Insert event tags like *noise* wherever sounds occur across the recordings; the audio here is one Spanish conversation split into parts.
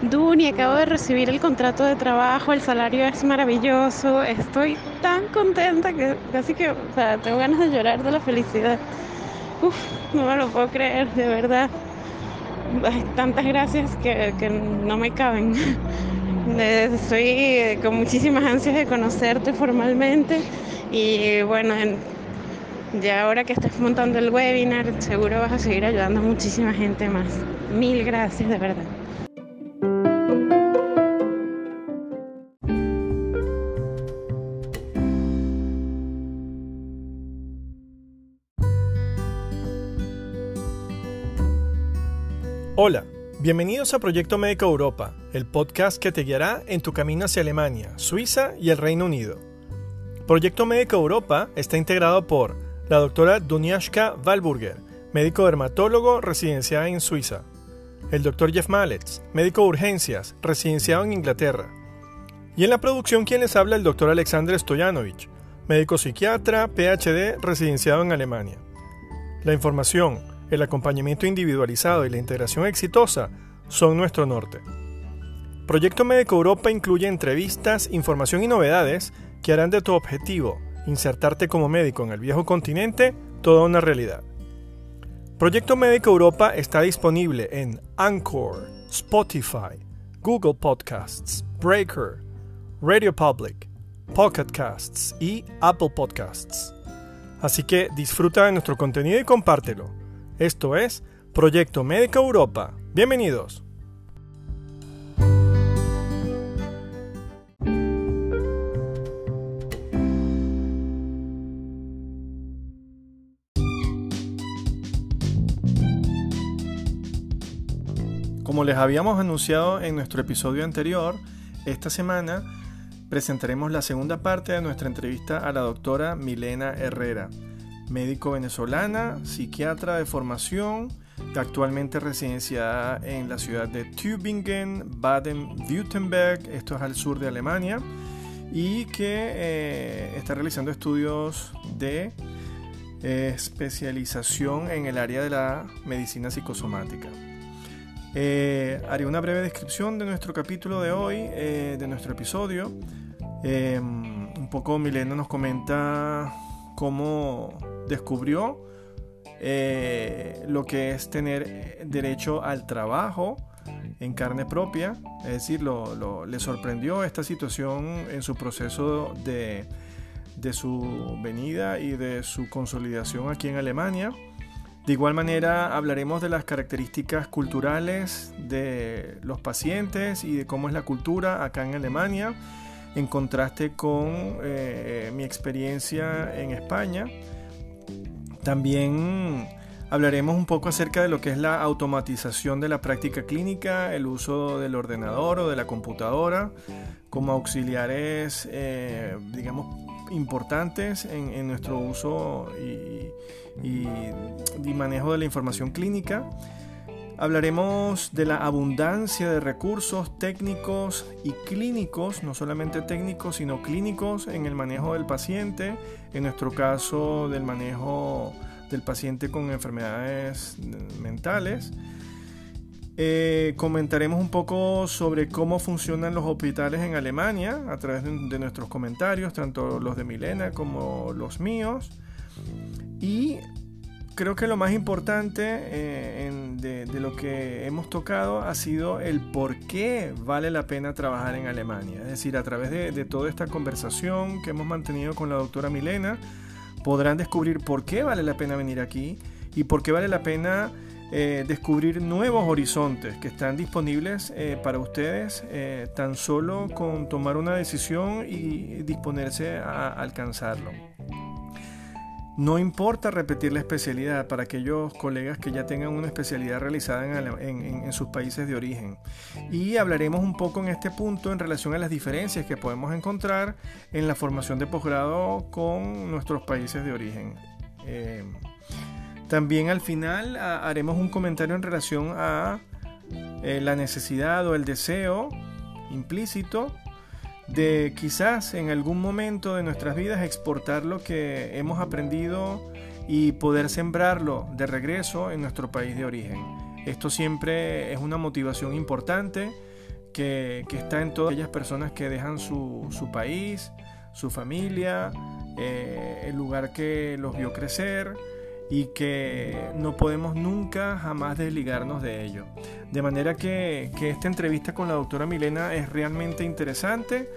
Duni, acabo de recibir el contrato de trabajo, el salario es maravilloso, estoy tan contenta que casi que, o sea, tengo ganas de llorar de la felicidad. Uf, no me lo puedo creer, de verdad. tantas gracias que, que no me caben. *laughs* Estoy con muchísimas ansias de conocerte formalmente y bueno, ya ahora que estás montando el webinar, seguro vas a seguir ayudando a muchísima gente más. Mil gracias, de verdad. Hola, bienvenidos a Proyecto Médico Europa, el podcast que te guiará en tu camino hacia Alemania, Suiza y el Reino Unido. Proyecto Médico Europa está integrado por la doctora Duniashka Walburger, médico dermatólogo residenciada en Suiza, el doctor Jeff Mallets, médico de urgencias, residenciado en Inglaterra, y en la producción quien les habla el doctor Alexander Stoyanovich, médico psiquiatra, PhD, residenciado en Alemania. La información, el acompañamiento individualizado y la integración exitosa son nuestro norte. Proyecto Médico Europa incluye entrevistas, información y novedades que harán de tu objetivo, insertarte como médico en el viejo continente, toda una realidad. Proyecto Médico Europa está disponible en Anchor, Spotify, Google Podcasts, Breaker, Radio Public, Pocket Casts y Apple Podcasts. Así que disfruta de nuestro contenido y compártelo. Esto es Proyecto Médica Europa. Bienvenidos. Como les habíamos anunciado en nuestro episodio anterior, esta semana presentaremos la segunda parte de nuestra entrevista a la doctora Milena Herrera médico venezolana, psiquiatra de formación, actualmente residenciada en la ciudad de Tübingen, Baden-Württemberg, esto es al sur de Alemania, y que eh, está realizando estudios de eh, especialización en el área de la medicina psicosomática. Eh, haré una breve descripción de nuestro capítulo de hoy, de nuestro episodio. un poco Milena nos comenta cómo descubrió eh, lo que es tener derecho al trabajo en carne propia, es decir, lo, le sorprendió esta situación en su proceso de su venida y de su consolidación aquí en Alemania. De igual manera hablaremos de las características culturales de los pacientes y de cómo es la cultura acá en Alemania en contraste con eh, mi experiencia en España. También hablaremos un poco acerca de lo que es la automatización de la práctica clínica, el uso del ordenador o de la computadora como auxiliares, eh, digamos, importantes en, nuestro uso y, manejo de la información clínica. Hablaremos de la abundancia de recursos técnicos y clínicos, no solamente técnicos, sino clínicos en el manejo del paciente, en nuestro caso del manejo del paciente con enfermedades mentales. Eh, comentaremos un poco sobre cómo funcionan los hospitales en Alemania a través de, de nuestros comentarios, tanto los de Milena como los míos. Y creo que lo más importante eh, de, lo que hemos tocado ha sido el por qué vale la pena trabajar en Alemania. Es decir, a través de, toda esta conversación que hemos mantenido con la doctora Milena, podrán descubrir por qué vale la pena venir aquí y por qué vale la pena eh, descubrir nuevos horizontes que están disponibles eh, para ustedes tan solo con tomar una decisión y disponerse a alcanzarlo. No importa repetir la especialidad para aquellos colegas que ya tengan una especialidad realizada en, sus países de origen. Y hablaremos un poco en este punto en relación a las diferencias que podemos encontrar en la formación de posgrado con nuestros países de origen. Eh, también al final haremos un comentario en relación a eh, la necesidad o el deseo implícito de quizás en algún momento de nuestras vidas exportar lo que hemos aprendido y poder sembrarlo de regreso en nuestro país de origen. Esto siempre es una motivación importante que, está en todas aquellas personas que dejan su, país, su familia, eh, el lugar que los vio crecer y que no podemos nunca jamás desligarnos de ello. De manera que, que esta entrevista con la doctora Milena es realmente interesante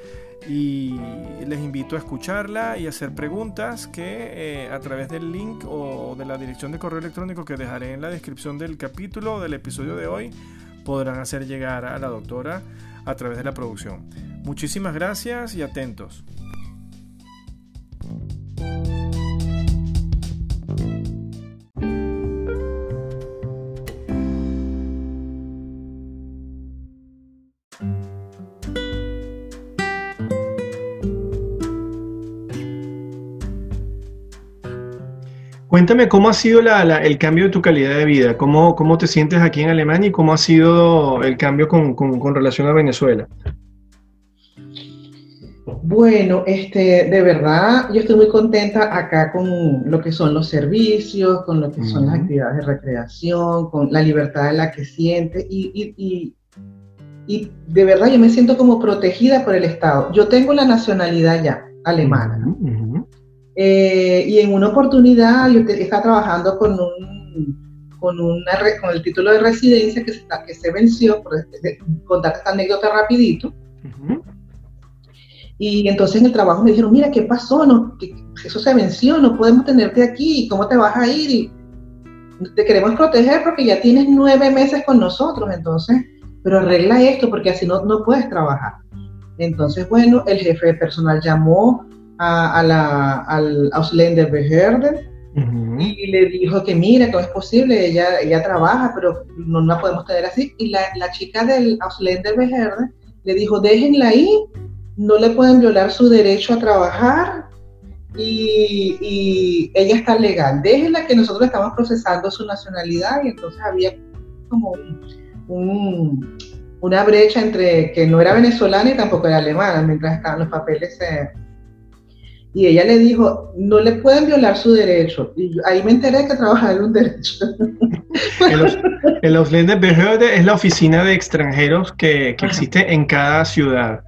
y les invito a escucharla y hacer preguntas que eh, a través del link o de la dirección de correo electrónico que dejaré en la descripción del capítulo del episodio de hoy podrán hacer llegar a la doctora a través de la producción. Muchísimas gracias y atentos. Cuéntame cómo ha sido el cambio de tu calidad de vida, cómo, cómo te sientes aquí en Alemania y cómo ha sido el cambio con, relación a Venezuela. Bueno, este, de verdad, yo estoy muy contenta acá con lo que son los servicios, con lo que son las actividades de recreación, con la libertad en la que siente y, y, de verdad yo me siento como protegida por el Estado. Yo tengo la nacionalidad ya alemana. Eh, y en una oportunidad yo estaba trabajando con un, con, una, con el título de residencia que se, que se venció, por contar esta anécdota rapidito. Y entonces en el trabajo me dijeron, mira, ¿qué pasó? No, que eso se venció, no podemos tenerte aquí, ¿cómo te vas a ir? Y te queremos proteger porque ya tienes nueve meses con nosotros, entonces, pero arregla esto porque así no, no puedes trabajar. Entonces, bueno, el jefe de personal llamó a, la, al Ausländer Behörden y le dijo que mira, que es posible, ella, ella trabaja, pero no la podemos tener así. Y la, la chica del Ausländer Behörden le dijo, déjenla ahí, no le pueden violar su derecho a trabajar y, y, ella está legal. Déjenla que nosotros estamos procesando su nacionalidad y entonces había como un, una brecha entre que no era venezolana y tampoco era alemana, mientras estaban los papeles eh, y ella le dijo, no le pueden violar su derecho. Y ahí me enteré que trabajaba en un derecho. el Ausländerbehörde es la oficina de extranjeros que, que existe en cada ciudad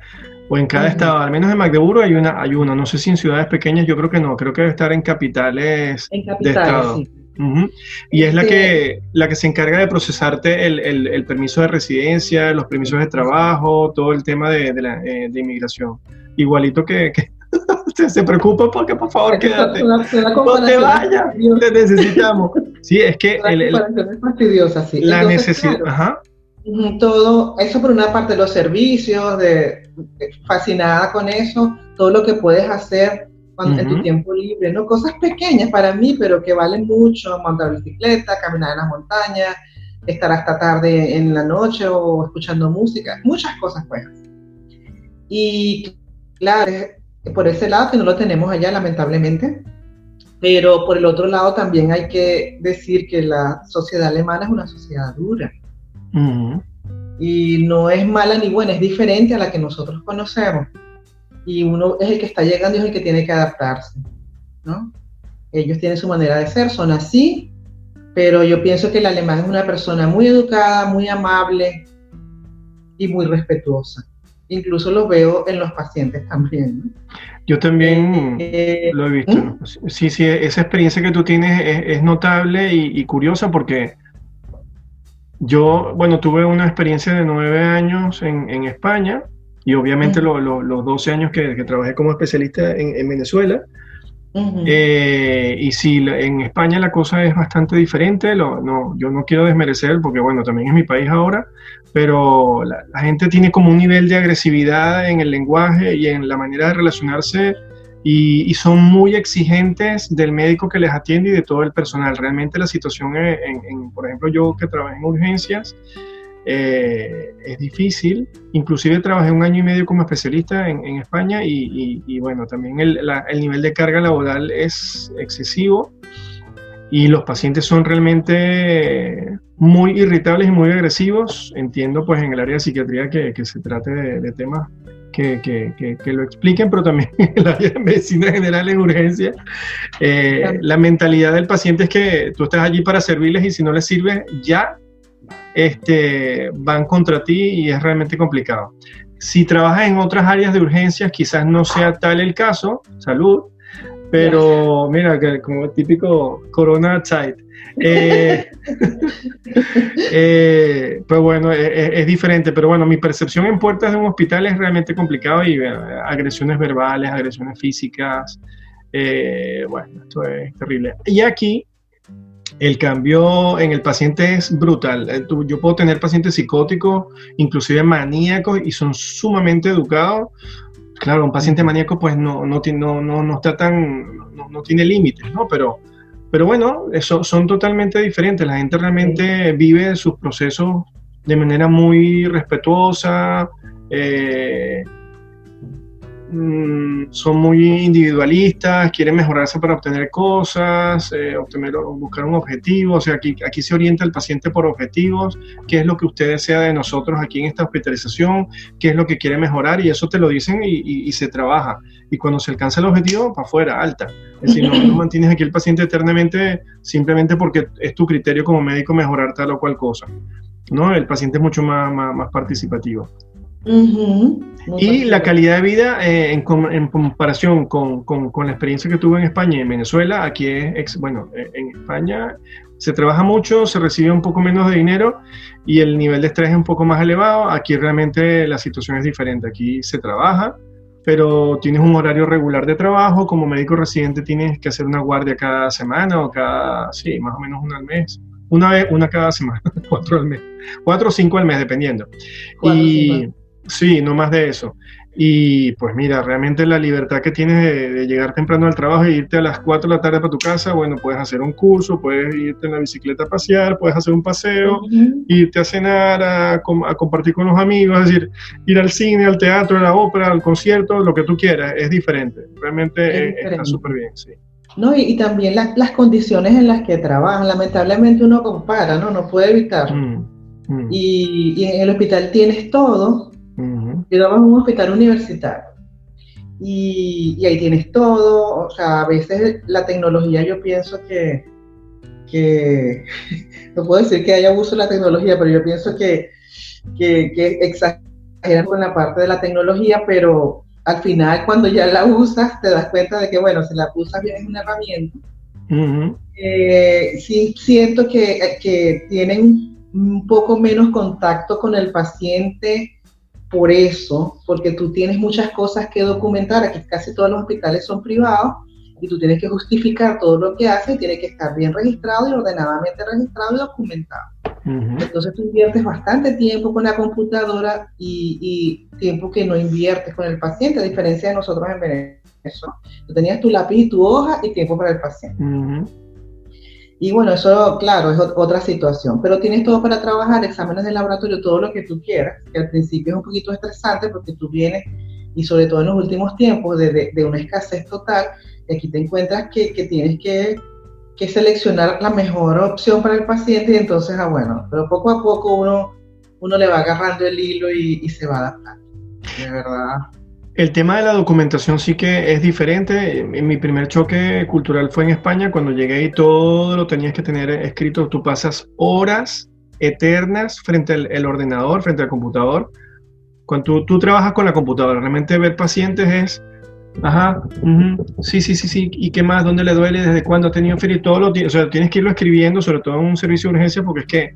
o en cada estado. Al menos en Magdeburgo hay una, hay una. No sé si en ciudades pequeñas, yo creo que no. Creo que debe estar en capitales, en capitales de estado. Sí. Y es la que, la que se encarga de procesarte el, el, el, permiso de residencia, los permisos de trabajo, todo el tema de, de, la, eh, de inmigración. Igualito que, que, se, preocupa porque por favor quédate. no te vayas, te necesitamos. Sí, es que la el, es fastidiosa, sí. La necesidad, ajá. Todo, eso por una parte, los servicios, de, fascinada con eso, todo lo que puedes hacer cuando, en tu tiempo libre, ¿no? Cosas pequeñas para mí, pero que valen mucho, montar bicicleta, caminar en las montañas, estar hasta tarde en la noche o escuchando música, muchas cosas buenas. Y claro, por ese lado que no lo tenemos allá lamentablemente, pero por el otro lado también hay que decir que la sociedad alemana es una sociedad dura. Y no es mala ni buena, es diferente a la que nosotros conocemos. Y uno es el que está llegando y es el que tiene que adaptarse. ¿no? Ellos tienen su manera de ser, son así, pero yo pienso que el alemán es una persona muy educada, muy amable y muy respetuosa incluso lo veo en los pacientes también. Yo también eh, lo he visto. ¿Mm? Sí, sí, esa experiencia que tú tienes es, notable y, curiosa porque yo, bueno, tuve una experiencia de nueve años en, España y obviamente los 12 años que, trabajé como especialista en Venezuela. Eh, y si en España la cosa es bastante diferente, no, yo no quiero desmerecer porque bueno, también es mi país ahora, pero la, gente tiene como un nivel de agresividad en el lenguaje y en la manera de relacionarse y, son muy exigentes del médico que les atiende y de todo el personal. Realmente la situación, en, por ejemplo, yo que trabajé en urgencias, eh, es difícil. Inclusive trabajé un año y medio como especialista en, España y, bueno, también el, nivel de carga laboral es excesivo y los pacientes son realmente muy irritables y muy agresivos. Entiendo pues en el área de psiquiatría que, se trate de, temas que, lo expliquen, pero también *laughs* en la de medicina general en urgencia. Eh, la mentalidad del paciente es que tú estás allí para servirles y si no les sirve, ya este, van contra ti y es realmente complicado. Si trabajas en otras áreas de urgencias, quizás no sea tal el caso, salud, pero mira, que como el típico Corona Child. Eh, *laughs* eh, pues bueno, e, e, es, diferente, pero bueno, mi percepción en puertas de un hospital es realmente complicado y eh, agresiones verbales, agresiones físicas, bueno, esto es terrible. Y aquí el cambio en el paciente es brutal. Yo puedo tener pacientes psicóticos, inclusive maníacos, y son sumamente educados. Claro, un paciente maníaco pues no, no, no, no, no está tan, no, no tiene límites, ¿no? Pero pero bueno, eso, son totalmente diferentes. La gente realmente vive sus procesos de manera muy respetuosa, eh, Mm, son muy individualistas, quieren mejorarse para obtener cosas, eh, obtener, buscar un objetivo. O sea, aquí, aquí se orienta el paciente por objetivos, qué es lo que usted desea de nosotros aquí en esta hospitalización, qué es lo que quiere mejorar, y eso te lo dicen y, se trabaja. Y cuando se alcanza el objetivo, para afuera, alta. Es decir, no, mantienes aquí el paciente eternamente simplemente porque es tu criterio como médico mejorar tal o cual cosa. ¿no? El paciente es mucho más, más participativo. Y la calidad de vida eh, en, comparación con, la experiencia que tuve en España y en Venezuela, aquí es, bueno, eh, en España se trabaja mucho, se recibe un poco menos de dinero y el nivel de estrés es un poco más elevado. Aquí realmente la situación es diferente. Aquí se trabaja, pero tienes un horario regular de trabajo. Como médico residente tienes que hacer una guardia cada semana o cada, sí, más o menos una al mes. Una vez, una cada semana, *laughs* cuatro al mes. Cuatro o cinco al mes, dependiendo. y Sí, no más de eso. Y pues mira, realmente la libertad que tienes de, llegar temprano al trabajo e irte a las 4 de la tarde para tu casa, bueno, puedes hacer un curso, puedes irte en la bicicleta a pasear, puedes hacer un paseo, irte a cenar, a, compartir con los amigos, es decir, ir al cine, al teatro, a la ópera, al concierto, lo que tú quieras, es diferente. Realmente está súper bien, sí. No, y, también las condiciones en las que trabajan, lamentablemente uno compara, ¿no? No puede evitar. Mm, mm. Y, y en el hospital tienes todo, Llegamos a un hospital universitario. Y, ahí tienes todo, o sea, a veces la tecnología yo pienso que, que *laughs* no puedo decir que haya abuso de la tecnología, pero yo pienso que, que, que exageran con la parte de la tecnología, pero al final cuando ya la usas te das cuenta de que, bueno, si la usas bien es una herramienta. Eh, sí siento que, que tienen un poco menos contacto con el paciente por eso, porque tú tienes muchas cosas que documentar, aquí casi todos los hospitales son privados y tú tienes que justificar todo lo que haces y tiene que estar bien registrado y ordenadamente registrado y documentado. Entonces tú inviertes bastante tiempo con la computadora y, tiempo que no inviertes con el paciente, a diferencia de nosotros en Venezuela. Tú tenías tu lápiz y tu hoja y tiempo para el paciente. Y bueno, eso, claro, es otra situación. Pero tienes todo para trabajar, exámenes de laboratorio, todo lo que tú quieras, que al principio es un poquito estresante porque tú vienes, y sobre todo en los últimos tiempos, de, de, una escasez total, y aquí te encuentras que, que tienes que, que, seleccionar la mejor opción para el paciente, y entonces, ah, bueno, pero poco a poco uno, uno le va agarrando el hilo y, y se va adaptando. De verdad, el tema de la documentación sí que es diferente. Mi primer choque cultural fue en España, cuando llegué y todo lo tenías que tener escrito. Tú pasas horas eternas frente al ordenador, frente al computador. Cuando tú, trabajas con la computadora, realmente ver pacientes es, ajá, sí, sí, sí, sí, ¿y qué más? ¿Dónde le duele? ¿Desde cuándo ha tenido fiebre? Todo lo, o sea, tienes que irlo escribiendo, sobre todo en un servicio de urgencia, porque es que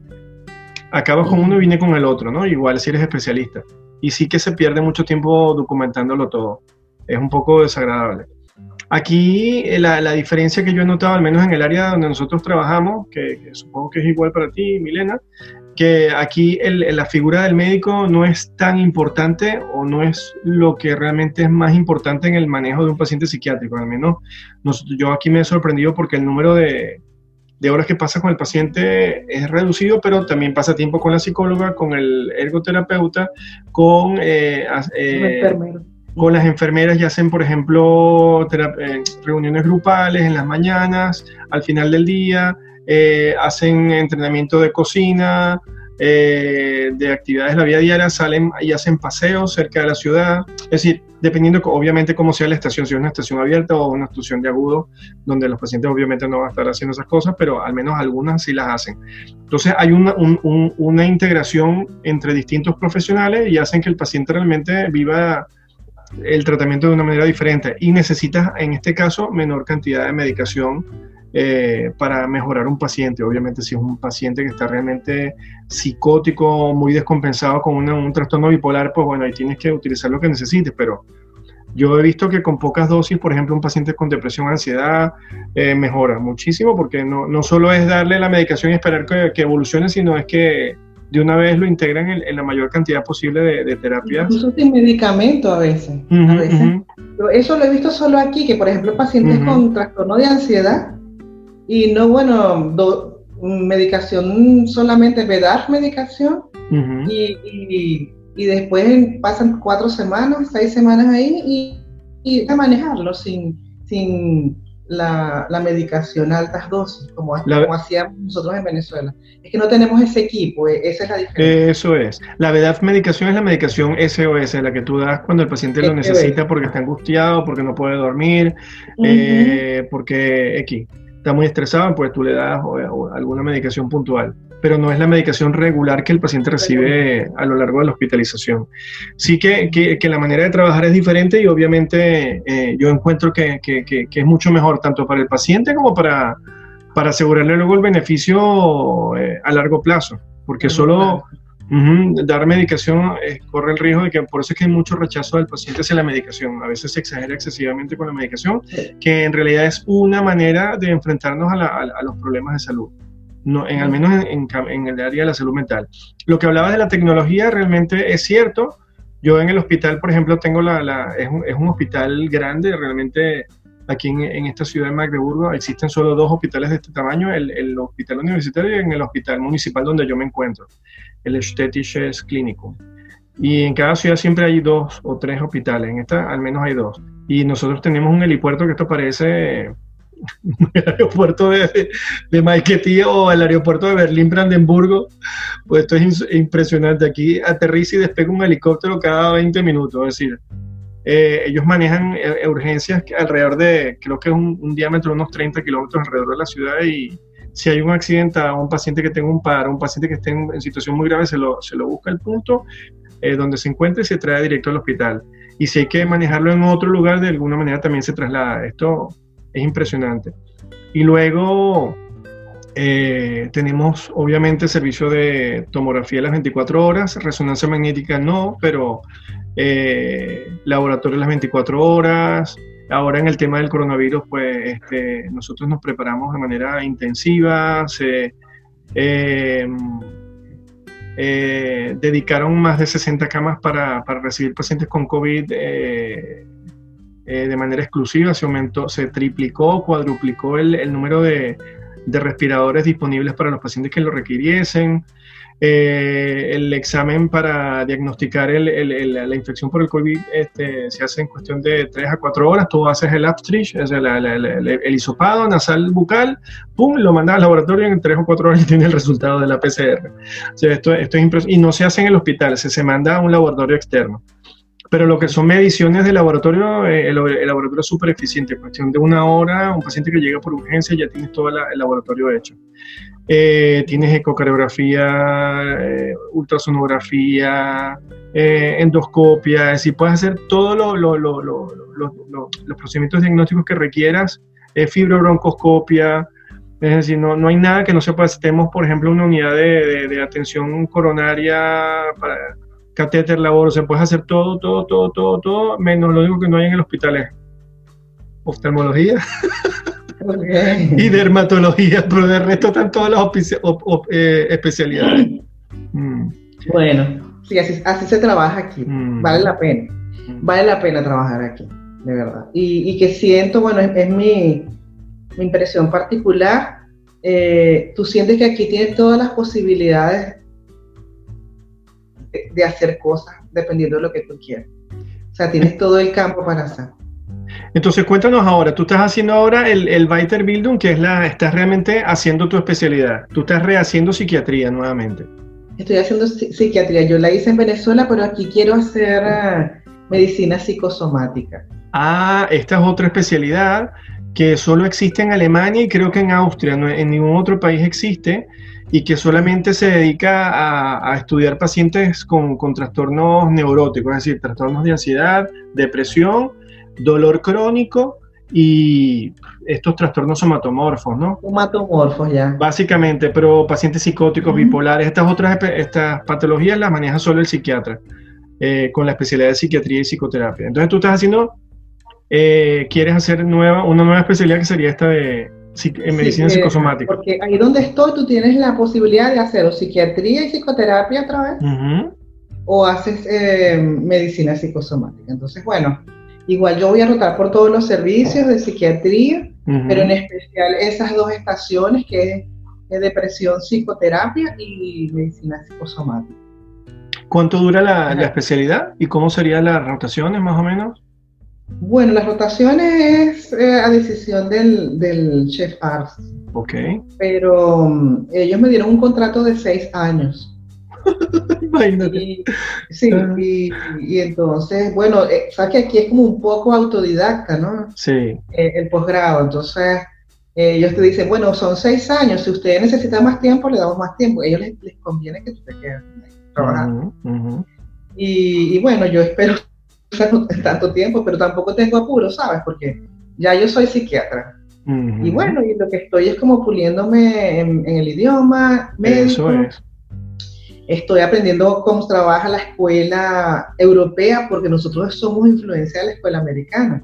acabas con uno y viene con el otro, ¿no? Igual si eres especialista y sí que se pierde mucho tiempo documentándolo todo. Es un poco desagradable. Aquí eh, la, la, diferencia que yo he notado, al menos en el área donde nosotros trabajamos, que, supongo que es igual para ti, Milena, que aquí la figura del médico no es tan importante o no es lo que realmente es más importante en el manejo de un paciente psiquiátrico. Al menos yo aquí me he sorprendido porque el número de, de horas que pasa con el paciente es reducido, pero también pasa tiempo con la psicóloga, con el ergoterapeuta, con, eh, eh, con las enfermeras y hacen, por ejemplo, eh, reuniones grupales en las mañanas, al final del día, hacen entrenamiento de cocina, eh, de actividades de la vida diaria, salen y hacen paseos cerca de la ciudad. Es decir, dependiendo obviamente cómo sea la estación, si es una estación abierta o una estación de agudo, donde los pacientes obviamente no van a estar haciendo esas cosas, pero al menos algunas sí las hacen. Entonces hay una, una integración entre distintos profesionales y hacen que el paciente realmente viva el tratamiento de una manera diferente y necesitas en este caso menor cantidad de medicación eh, para mejorar un paciente. Obviamente, si es un paciente que está realmente psicótico, muy descompensado con un trastorno bipolar, pues bueno, ahí tienes que utilizar lo que necesites, pero yo he visto que con pocas dosis, por ejemplo, un paciente con depresión o ansiedad eh, mejora muchísimo, porque no, no, solo es darle la medicación y esperar que, evolucione, sino es que de una vez lo integran en, la mayor cantidad posible de, de terapias. Incluso sin medicamento a veces. a veces. Eso lo he visto solo aquí, que por ejemplo pacientes con trastorno de ansiedad y no, bueno, medicación solamente, dar medicación y, y, después pasan cuatro semanas, seis semanas ahí y, y a manejarlo sin, sin la, la, medicación a altas dosis, como, hacíamos nosotros en Venezuela. Es que no tenemos ese equipo, e, esa es la diferencia. Eso es. La verdad, medicación es la medicación SOS, la que tú das cuando el paciente lo necesita porque está angustiado, porque no puede dormir, eh, porque X está muy estresado, pues tú le das alguna medicación puntual, pero no es la medicación regular que el paciente recibe a lo largo de la hospitalización. Sí que, que, la manera de trabajar es diferente y obviamente eh, yo encuentro que, que, es mucho mejor tanto para el paciente como para, para asegurarle luego el beneficio eh, a largo plazo, porque solo dar medicación eh, corre el riesgo de que por eso es que hay mucho rechazo del paciente hacia la medicación. A veces se exagera excesivamente con la medicación, que en realidad es una manera de enfrentarnos a, los problemas de salud. No, en, al menos en, el área de la salud mental. Lo que hablaba de la tecnología realmente es cierto. Yo en el hospital, por ejemplo, tengo la, es, un, es un hospital grande, realmente aquí en, esta ciudad de Magdeburgo existen solo dos hospitales de este tamaño, el, el, hospital universitario y en el hospital municipal donde yo me encuentro el Städtisches Klinikum. Y en cada ciudad siempre hay dos o tres hospitales, en esta al menos hay dos. Y nosotros tenemos un helipuerto que esto parece *laughs* el aeropuerto de, de o el aeropuerto de Berlín-Brandenburgo. Pues esto es impresionante. Aquí aterriza y despega un helicóptero cada 20 minutos. Es decir, eh, ellos manejan eh, urgencias alrededor de, creo que es un, un diámetro de unos 30 kilómetros alrededor de la ciudad y, si hay un accidente a un paciente que tenga un paro, un paciente que esté en, situación muy grave, se lo, se lo busca el punto eh, donde se encuentre y se trae directo al hospital. Y si hay que manejarlo en otro lugar, de alguna manera también se traslada. Esto es impresionante. Y luego eh, tenemos obviamente servicio de tomografía las 24 horas, resonancia magnética no, pero eh, laboratorio las 24 horas, Ahora en el tema del coronavirus, pues este, nosotros nos preparamos de manera intensiva, se eh, eh, dedicaron más de 60 camas para, recibir pacientes con COVID de manera exclusiva, se aumentó, se triplicó, cuadruplicó el, número de, de respiradores disponibles para los pacientes que lo requiriesen. Eh, el examen para diagnosticar la infección por el COVID este, se hace en cuestión de 3 a 4 horas. Tú haces el abstrich, es el, el, hisopado nasal bucal, pum, lo mandas al laboratorio y en 3 o 4 horas *laughs* tiene el resultado de la PCR. esto, esto es y no se hace en el hospital, se, se manda a un laboratorio externo. Pero lo que son mediciones de laboratorio, eh, el, laboratorio es súper eficiente. En cuestión de una hora, un paciente que llega por urgencia ya tienes todo el laboratorio hecho. Eh, tienes ecografía, eh, ultrasonografía, endoscopia, es decir, puedes hacer todos los procedimientos diagnósticos que requieras, fibrobroncoscopia, es decir, no, no hay nada que no se pueda. Tenemos, por ejemplo, una unidad de atención coronaria para catéter, labor, se puede hacer todo, todo, todo, todo, todo, menos lo único que no hay en el hospital es oftalmología y dermatología, pero de resto están todas las eh, especialidades. Mm. Bueno, sí, así, así, se trabaja aquí, mm. vale la pena, mm. vale la pena trabajar aquí, de verdad. Y, que siento, bueno, es, mi, mi, impresión particular, eh, tú sientes que aquí tienes todas las posibilidades de hacer cosas dependiendo de lo que tú quieras. O sea, tienes todo el campo para hacer. Entonces, cuéntanos ahora, tú estás haciendo ahora el, el Weiterbildung, que es la, estás realmente haciendo tu especialidad. Tú estás rehaciendo psiquiatría nuevamente. Estoy haciendo psiquiatría. Yo la hice en Venezuela, pero aquí quiero hacer eh, medicina psicosomática. Ah, esta es otra especialidad que solo existe en Alemania y creo que en Austria, no, en ningún otro país existe, y que solamente se dedica a, estudiar pacientes con, con, trastornos neuróticos, es decir, trastornos de ansiedad, depresión, dolor crónico y estos trastornos somatomorfos, ¿no? Somatomorfos, ya. Básicamente, pero pacientes psicóticos, bipolares, estas otras estas patologías las maneja solo el psiquiatra, eh, con la especialidad de psiquiatría y psicoterapia. Entonces tú estás haciendo, eh, quieres hacer nueva, una nueva especialidad que sería esta de en medicina sí, psicosomática. Porque ahí donde estoy tú tienes la posibilidad de hacer o psiquiatría y psicoterapia otra vez, o haces eh, medicina psicosomática. Entonces, bueno, igual yo voy a rotar por todos los servicios de psiquiatría, pero en especial esas dos estaciones que es depresión, psicoterapia y medicina psicosomática. ¿Cuánto dura la, la especialidad y cómo serían las rotaciones más o menos? Bueno, las rotaciones es eh, a decisión del, del chef Ars. Ok. Pero um, ellos me dieron un contrato de seis años. *laughs* Imagínate. sí, ah. y, entonces, bueno, eh, sabes que aquí es como un poco autodidacta, ¿no? Sí. Eh, el posgrado. Entonces, ellos te dicen, bueno, son seis años, si ustedes necesitan más tiempo, le damos más tiempo. A ellos les, conviene que tú te quedes trabajando. y, y bueno, yo espero *laughs* tanto tiempo, pero tampoco tengo apuro, ¿sabes? Porque ya yo soy psiquiatra. Y bueno, y lo que estoy es como puliéndome en, el idioma médico. Estoy aprendiendo cómo trabaja la escuela europea, porque nosotros somos influencia de la escuela americana.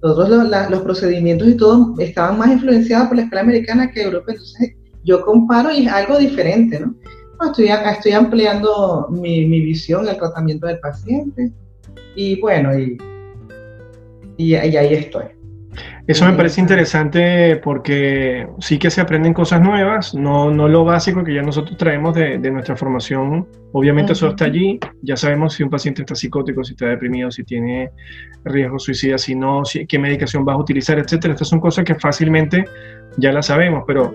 Todos los, procedimientos y todo estaban más influenciados por la escuela americana que europea. Entonces, yo comparo y es algo diferente, ¿no? estoy, estoy ampliando mi, mi visión, el tratamiento del paciente y bueno, y, y, ahí estoy. Eso me parece interesante porque sí que se aprenden cosas nuevas, no, no lo básico que ya nosotros traemos de, de nuestra formación. Obviamente eso está allí, ya sabemos si un paciente está psicótico, si está deprimido, si tiene riesgo suicida, si no, si, qué medicación vas a utilizar, etcétera. Estas son cosas que fácilmente ya las sabemos, pero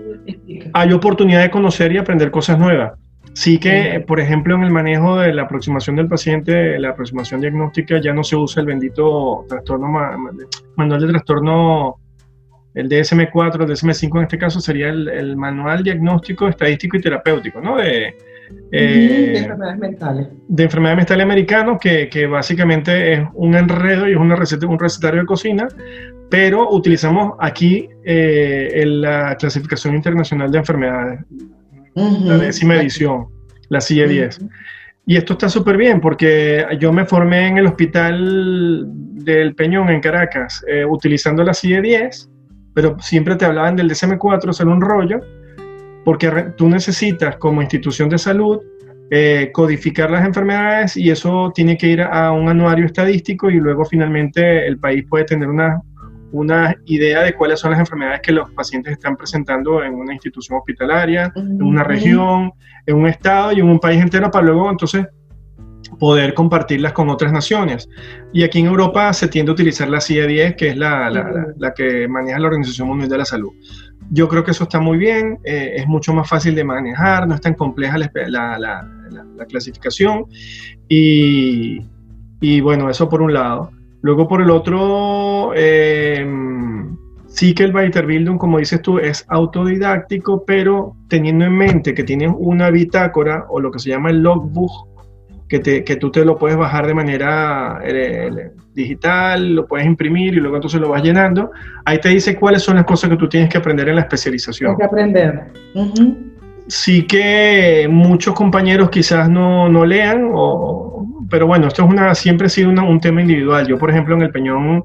hay oportunidad de conocer y aprender cosas nuevas. Sí que, por ejemplo, en el manejo de la aproximación del paciente, la aproximación diagnóstica, ya no se usa el bendito trastorno manual de trastorno, el DSM-4, el DSM-5 en este caso sería el, manual diagnóstico, estadístico y terapéutico, ¿no? De, eh, enfermedades mentales. De enfermedades mentales americanos, que, que, básicamente es un enredo y es una receta, un recetario de cocina, pero utilizamos aquí eh, la clasificación internacional de enfermedades la décima edición, la CIE 10. Y esto está súper bien porque yo me formé en el hospital del Peñón en Caracas eh, utilizando la CIE 10, pero siempre te hablaban del DSM-4, ser un rollo, porque tú necesitas como institución de salud eh, codificar las enfermedades y eso tiene que ir a un anuario estadístico y luego finalmente el país puede tener una una idea de cuáles son las enfermedades que los pacientes están presentando en una institución hospitalaria, en una región, en un estado y en un país entero para luego entonces poder compartirlas con otras naciones. Y aquí en Europa se tiende a utilizar la CIE-10, que es la, la, que maneja la Organización Mundial de la Salud. Yo creo que eso está muy bien, eh, es mucho más fácil de manejar, no es tan compleja la, clasificación. Y, y bueno, eso por un lado. Luego por el otro, eh, sí que el Weiterbildung, como dices tú, es autodidáctico, pero teniendo en mente que tienes una bitácora o lo que se llama el logbook, que, te, que tú te lo puedes bajar de manera eh, digital, lo puedes imprimir y luego entonces lo vas llenando. Ahí te dice cuáles son las cosas que tú tienes que aprender en la especialización. Tienes que aprender. Sí que muchos compañeros quizás no, no lean o, pero bueno, esto es una, siempre ha sido un tema individual. Yo, por ejemplo, en el Peñón,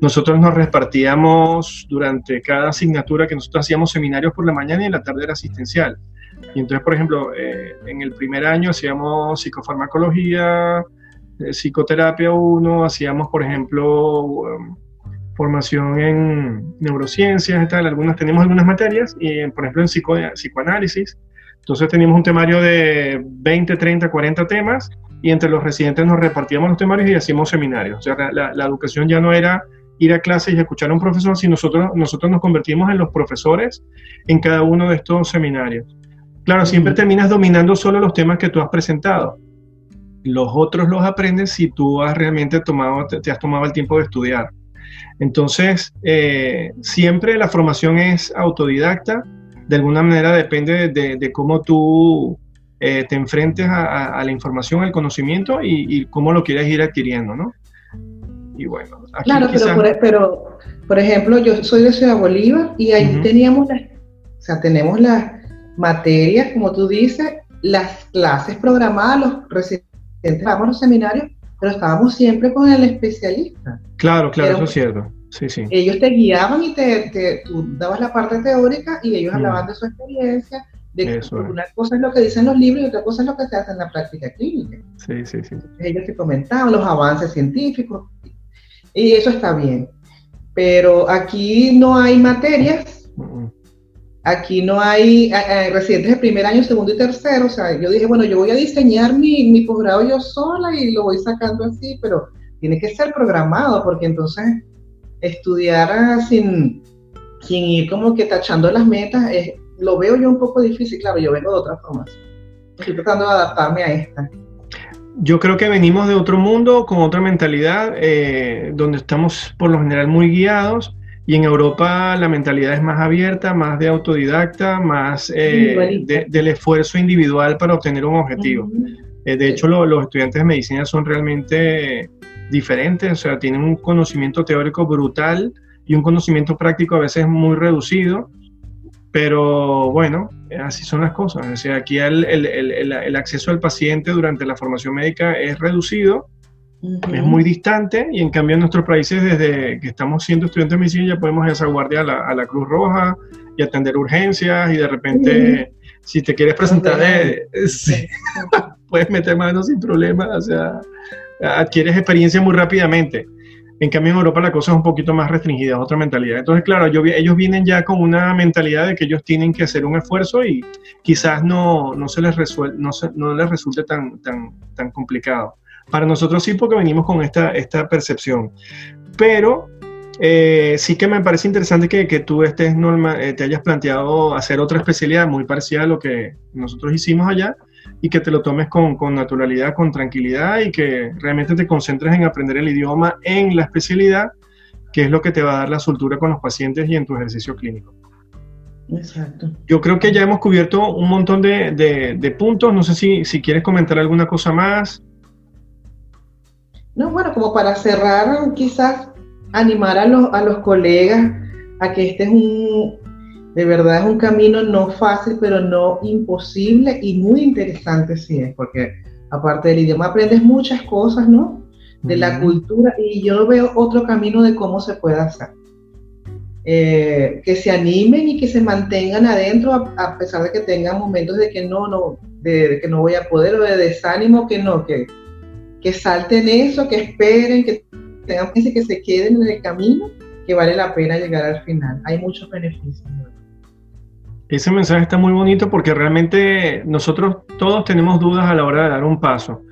nosotros nos repartíamos durante cada asignatura que nosotros hacíamos seminarios por la mañana y en la tarde era asistencial. Y entonces, por ejemplo, eh, en el primer año hacíamos psicofarmacología, eh, psicoterapia 1, hacíamos, por ejemplo, um, formación en neurociencias y tal, algunas, tenemos algunas materias, y por ejemplo en psico, psicoanálisis. Entonces teníamos un temario de 20, 30, 40 temas y entre los residentes nos repartíamos los temarios y hacíamos seminarios. O sea, la, educación ya no era ir a clases y escuchar a un profesor, sino nosotros, nosotros nos convertimos en los profesores en cada uno de estos seminarios. Claro, siempre terminas dominando solo los temas que tú has presentado. Los otros los aprendes si tú has realmente tomado, te, has tomado el tiempo de estudiar. Entonces, eh, siempre la formación es autodidacta. De alguna manera depende de, cómo tú eh, te enfrentes a, la información, al conocimiento y, cómo lo quieres ir adquiriendo, ¿no? Y bueno, aquí Claro, pero, por, ejemplo, yo soy de Ciudad Bolívar y ahí teníamos las, o sea, tenemos las materias, como tú dices, las clases programadas, los residentes, vamos a los seminarios, pero estábamos siempre con el especialista. Claro, claro, eso es cierto. Sí, sí. Ellos te guiaban y te, tú dabas la parte teórica y ellos mm. hablaban de su experiencia, de una cosa es lo que dicen los libros y otra cosa es lo que se hace en la práctica clínica. Sí, sí, sí. Ellos te comentaban los avances científicos y eso está bien. Pero aquí no hay materias Aquí no hay residentes de primer año, segundo y tercero. O sea, yo dije, bueno, yo voy a diseñar mi, mi posgrado yo sola y lo voy sacando así, pero tiene que ser programado porque entonces estudiar sin, sin ir como que tachando las metas, es, lo veo yo un poco difícil. Claro, yo vengo de otra forma. Estoy tratando de adaptarme a esta. Yo creo que venimos de otro mundo, con otra mentalidad, eh, donde estamos por lo general muy guiados y en Europa la mentalidad es más abierta, más de autodidacta, más eh, del esfuerzo individual para obtener un objetivo. Eh, de hecho, los estudiantes de medicina son realmente diferentes, o sea, tienen un conocimiento teórico brutal y un conocimiento práctico a veces muy reducido, pero bueno, así son las cosas. O sea, aquí el, el, el, el acceso al paciente durante la formación médica es reducido es muy distante y en cambio en nuestros países desde que estamos siendo estudiantes de medicina ya podemos ir a esa guardia a la, Cruz Roja y atender urgencias y de repente si te quieres presentar eh, puedes meter manos sin problema, o sea, adquieres experiencia muy rápidamente. En cambio en Europa la cosa es un poquito más restringida, es otra mentalidad. Entonces, claro, ellos vienen ya con una mentalidad de que ellos tienen que hacer un esfuerzo y quizás no, no se les resuelve, no, no les resulte tan, tan, tan complicado. Para nosotros sí, porque venimos con esta, esta percepción. Pero eh, sí que me parece interesante que, que tú estés normal, eh, te hayas planteado hacer otra especialidad muy parecida a lo que nosotros hicimos allá y que te lo tomes con, con, naturalidad, con tranquilidad y que realmente te concentres en aprender el idioma en la especialidad, que es lo que te va a dar la soltura con los pacientes y en tu ejercicio clínico. Exacto. Yo creo que ya hemos cubierto un montón de, de, de puntos. No sé si, si quieres comentar alguna cosa más. No, bueno, como para cerrar, quizás animar a los, a los colegas a que este es un, de verdad es un camino no fácil, pero no imposible y muy interesante sí es, porque aparte del idioma aprendes muchas cosas, ¿no? De la cultura y yo veo otro camino de cómo se puede hacer. Eh, que se animen y que se mantengan adentro a, pesar de que tengan momentos de que no, no, de, que no voy a poder o de desánimo, que no, que que salten eso, que esperen, que tengan que se queden en el camino, que vale la pena llegar al final. Hay muchos beneficios. Ese mensaje está muy bonito porque realmente nosotros todos tenemos dudas a la hora de dar un paso.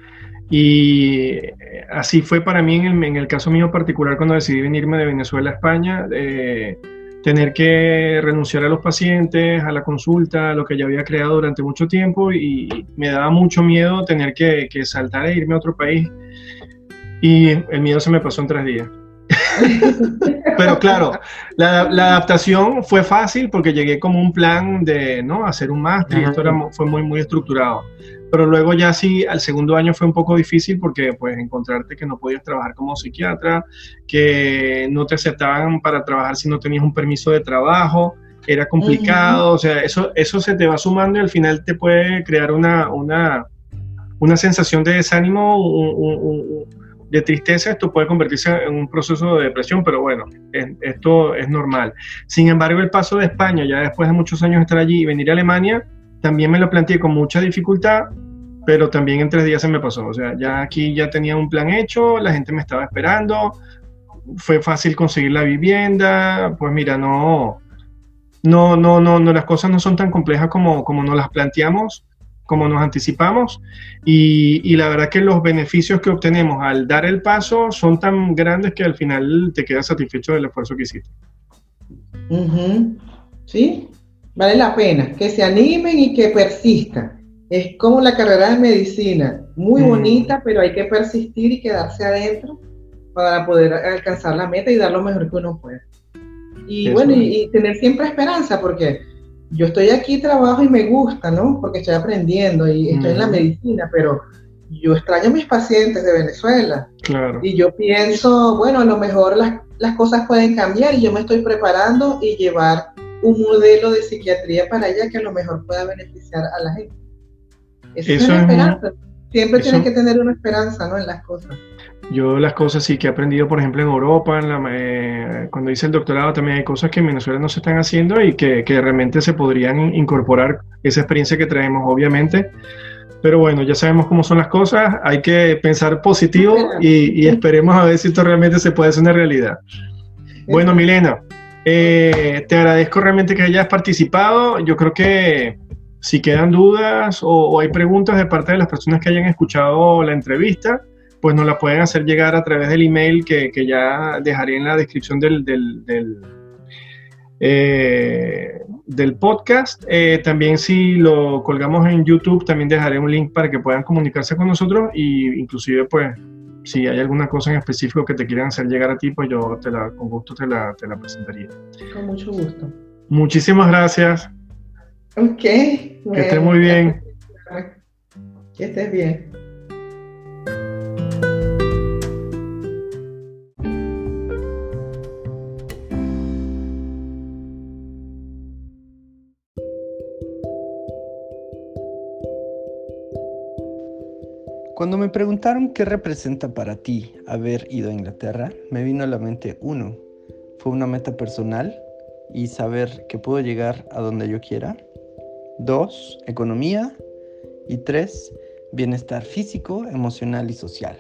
Y eh, así fue para mí en el, caso mío particular cuando decidí venirme de Venezuela a España. Eh, tener que renunciar a los pacientes, a la consulta, a lo que ya había creado durante mucho tiempo y me daba mucho miedo tener que, saltar e irme a otro país. Y el miedo se me pasó en tres días. *laughs* Pero claro, la, adaptación fue fácil porque llegué como un plan de ¿no? hacer un máster y esto era, fue muy, muy estructurado. Pero luego ya sí, al segundo año fue un poco difícil porque pues encontrarte que no podías trabajar como psiquiatra, que no te aceptaban para trabajar si no tenías un permiso de trabajo, era complicado, o sea, eso, eso se te va sumando y al final te puede crear una, una, una sensación de desánimo, de tristeza, esto puede convertirse en un proceso de depresión, pero bueno, esto es normal. Sin embargo, el paso de España, ya después de muchos años estar allí y venir a Alemania, también me lo planteé con mucha dificultad, pero también en tres días se me pasó. O sea, ya aquí ya tenía un plan hecho, la gente me estaba esperando, fue fácil conseguir la vivienda, pues mira, no, no, no, no, no las cosas no son tan complejas como, como nos las planteamos, como nos anticipamos, y, la verdad que los beneficios que obtenemos al dar el paso son tan grandes que al final te quedas satisfecho del esfuerzo que hiciste. Sí, vale la pena, que se animen y que persistan. Es como la carrera de medicina, muy Mm. bonita, pero hay que persistir y quedarse adentro para poder alcanzar la meta y dar lo mejor que uno puede. Y Eso bueno, y, y tener siempre esperanza, porque yo estoy aquí, trabajo y me gusta, ¿no? Porque estoy aprendiendo y estoy en la Mm. medicina, pero yo extraño a mis pacientes de Venezuela. Claro. Y yo pienso, bueno, a lo mejor las, las cosas pueden cambiar y yo me estoy preparando y llevar un modelo de psiquiatría para allá que a lo mejor pueda beneficiar a la gente. Eso, es Eso una es un- esperanza. Siempre eso- tienes que tener una esperanza, ¿no? En las cosas. Yo las cosas sí que he aprendido, por ejemplo, en Europa, en la- eh, cuando hice el doctorado, también hay cosas que en Venezuela no se están haciendo y que, que realmente se podrían in- incorporar esa experiencia que traemos, obviamente. Pero bueno, ya sabemos cómo son las cosas, hay que pensar positivo y, y esperemos a ver si esto realmente se puede hacer una realidad. Bueno, Milena, eh, te agradezco realmente que hayas participado. Yo creo que si quedan dudas o, o hay preguntas de parte de las personas que hayan escuchado la entrevista, pues nos la pueden hacer llegar a través del email que, que ya dejaré en la descripción del, del, del, eh, del podcast. Eh, también si lo colgamos en YouTube, también dejaré un link para que puedan comunicarse con nosotros y inclusive pues si hay alguna cosa en específico que te quieran hacer llegar a ti, pues yo te la, con gusto te la, te la presentaría. Con mucho gusto. Muchísimas gracias. Ok. Que estés muy bien. Que estés bien. Me preguntaron qué representa para ti haber ido a Inglaterra, me vino a la mente uno, fue una meta personal y saber que puedo llegar a donde yo quiera. Dos, economía. Y tres, bienestar físico, emocional y social.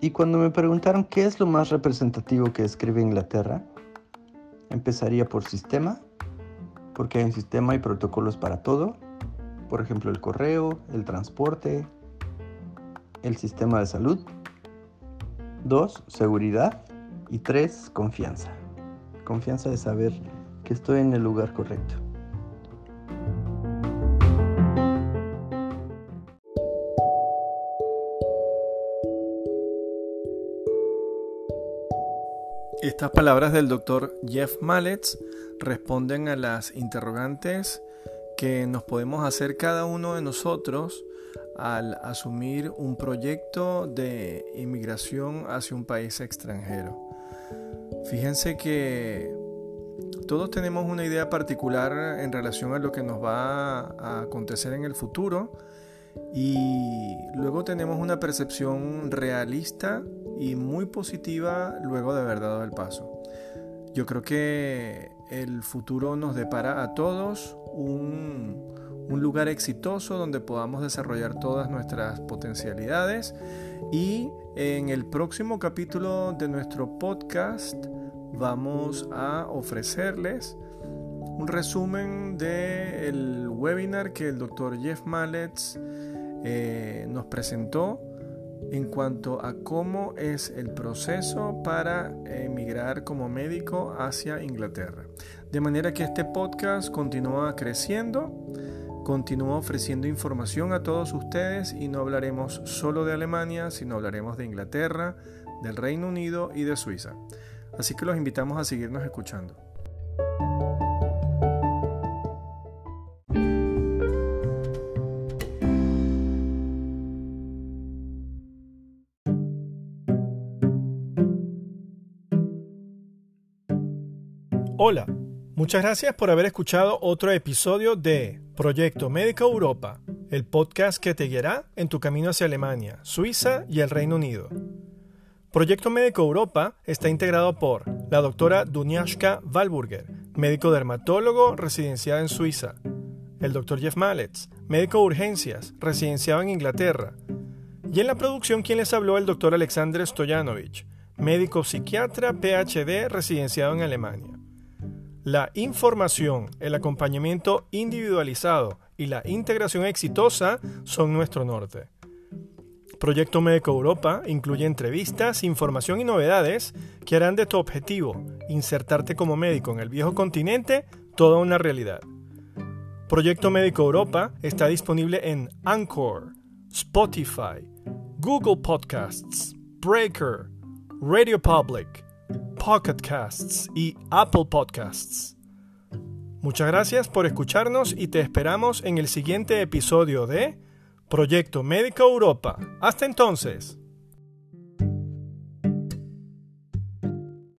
Y cuando me preguntaron qué es lo más representativo que describe Inglaterra, empezaría por sistema, porque hay un sistema y protocolos para todo. Por ejemplo, el correo, el transporte, el sistema de salud. Dos, seguridad. Y tres, confianza. Confianza de saber que estoy en el lugar correcto. Estas palabras del doctor Jeff Mallets responden a las interrogantes que nos podemos hacer cada uno de nosotros al asumir un proyecto de inmigración hacia un país extranjero. Fíjense que todos tenemos una idea particular en relación a lo que nos va a acontecer en el futuro y luego tenemos una percepción realista y muy positiva luego de haber dado el paso. Yo creo que el futuro nos depara a todos un, un lugar exitoso donde podamos desarrollar todas nuestras potencialidades y en el próximo capítulo de nuestro podcast vamos a ofrecerles un resumen del webinar que el doctor Jeff Mallets eh, nos presentó en cuanto a cómo es el proceso para emigrar como médico hacia Inglaterra. De manera que este podcast continúa creciendo, continúa ofreciendo información a todos ustedes y no hablaremos solo de Alemania, sino hablaremos de Inglaterra, del Reino Unido y de Suiza. Así que los invitamos a seguirnos escuchando. Hola, muchas gracias por haber escuchado otro episodio de Proyecto Médica Europa, el podcast que te guiará en tu camino hacia Alemania, Suiza y el Reino Unido. Proyecto Médico Europa está integrado por la doctora Duniashka Walburger, médico dermatólogo residenciado en Suiza, el doctor Jeff Mallets, médico de urgencias, residenciado en Inglaterra, y en la producción quien les habló el doctor Alexander Stoyanovich, médico psiquiatra PhD residenciado en Alemania. La información, el acompañamiento individualizado y la integración exitosa son nuestro norte. Proyecto Médico Europa incluye entrevistas, información y novedades que harán de tu objetivo, insertarte como médico en el viejo continente, toda una realidad. Proyecto Médico Europa está disponible en Anchor, Spotify, Google Podcasts, Breaker, Radio Public, Pocket Casts y Apple Podcasts. Muchas gracias por escucharnos y te esperamos en el siguiente episodio de Proyecto Médico Europa. Hasta entonces.